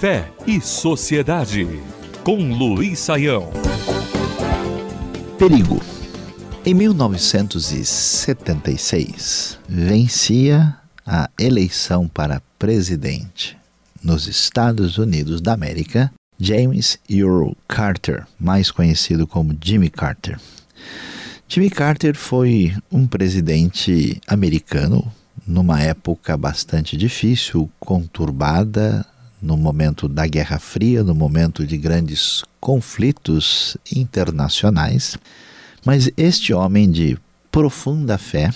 Fé e Sociedade, com Luiz Saião. Perigo. Em 1976, vencia a eleição para presidente nos Estados Unidos da América James Earl Carter, mais conhecido como Jimmy Carter. Jimmy Carter foi um presidente americano numa época bastante difícil, conturbada, no momento da Guerra Fria, no momento de grandes conflitos internacionais. Mas este homem de profunda fé,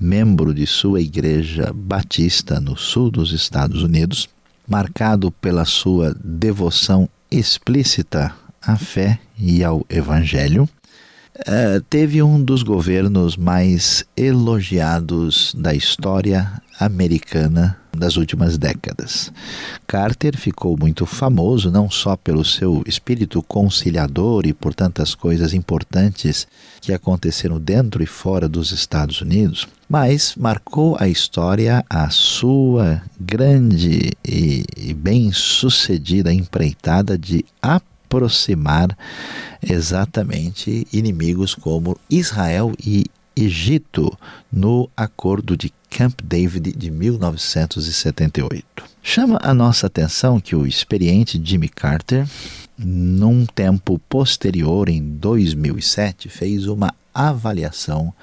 membro de sua igreja batista no sul dos Estados Unidos, marcado pela sua devoção explícita à fé e ao Evangelho, uh, teve um dos governos mais elogiados da história americana das últimas décadas. Carter ficou muito famoso não só pelo seu espírito conciliador e por tantas coisas importantes que aconteceram dentro e fora dos Estados Unidos, mas marcou a história a sua grande e bem-sucedida empreitada de aproximar exatamente inimigos como Israel e Egito no Acordo de Camp David de 1978. Chama a nossa atenção que o experiente Jimmy Carter, num tempo posterior, em 2007, fez uma avaliação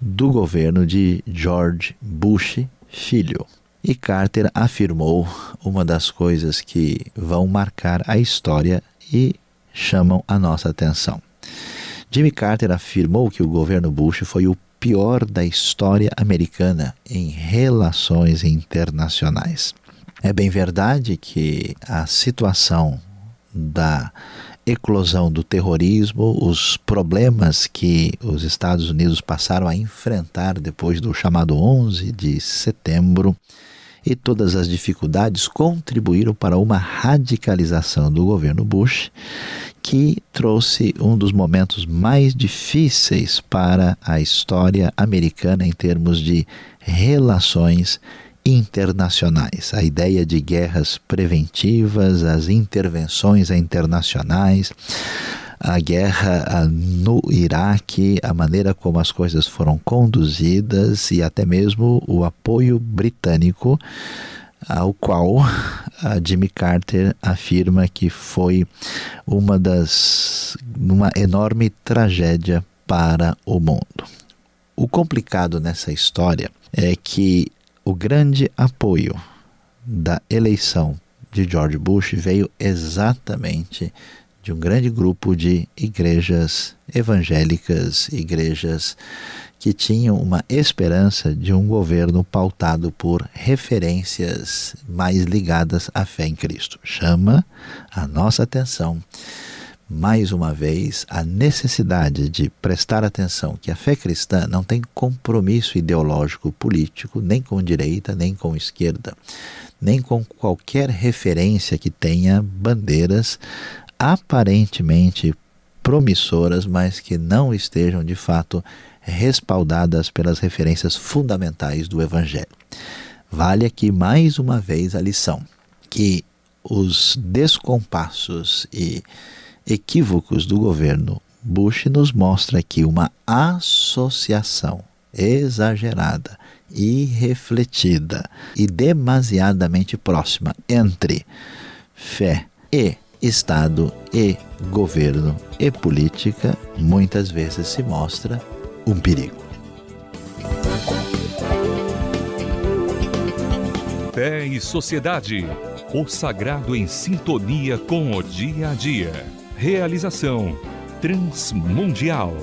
do governo de George Bush filho. E Carter afirmou uma das coisas que vão marcar a história e chamam a nossa atenção. Jimmy Carter afirmou que o governo Bush foi o pior da história americana em relações internacionais. É bem verdade que a situação da eclosão do terrorismo, os problemas que os Estados Unidos passaram a enfrentar depois do chamado 11 de setembro e todas as dificuldades contribuíram para uma radicalização do governo Bush que trouxe um dos momentos mais difíceis para a história americana em termos de relações internacionais. A ideia de guerras preventivas, as intervenções internacionais, a guerra no Iraque, a maneira como as coisas foram conduzidas e até mesmo o apoio britânico ao qual Jimmy Carter afirma que foi uma das uma enorme tragédia para o mundo. O complicado nessa história é que o grande apoio da eleição de George Bush veio exatamente de um grande grupo de igrejas evangélicas, igrejas que tinham uma esperança de um governo pautado por referências mais ligadas à fé em Cristo. Chama a nossa atenção mais uma vez a necessidade de prestar atenção que a fé cristã não tem compromisso ideológico político nem com direita, nem com esquerda, nem com qualquer referência que tenha bandeiras aparentemente promissoras, mas que não estejam de fato respaldadas pelas referências fundamentais do Evangelho. Vale aqui mais uma vez a lição que os descompassos e equívocos do governo Bush nos mostra aqui uma associação exagerada, irrefletida e demasiadamente próxima entre fé e Estado e governo e política muitas vezes se mostra um perigo. Fé e Sociedade. O sagrado em sintonia com o dia a dia. Realização Transmundial.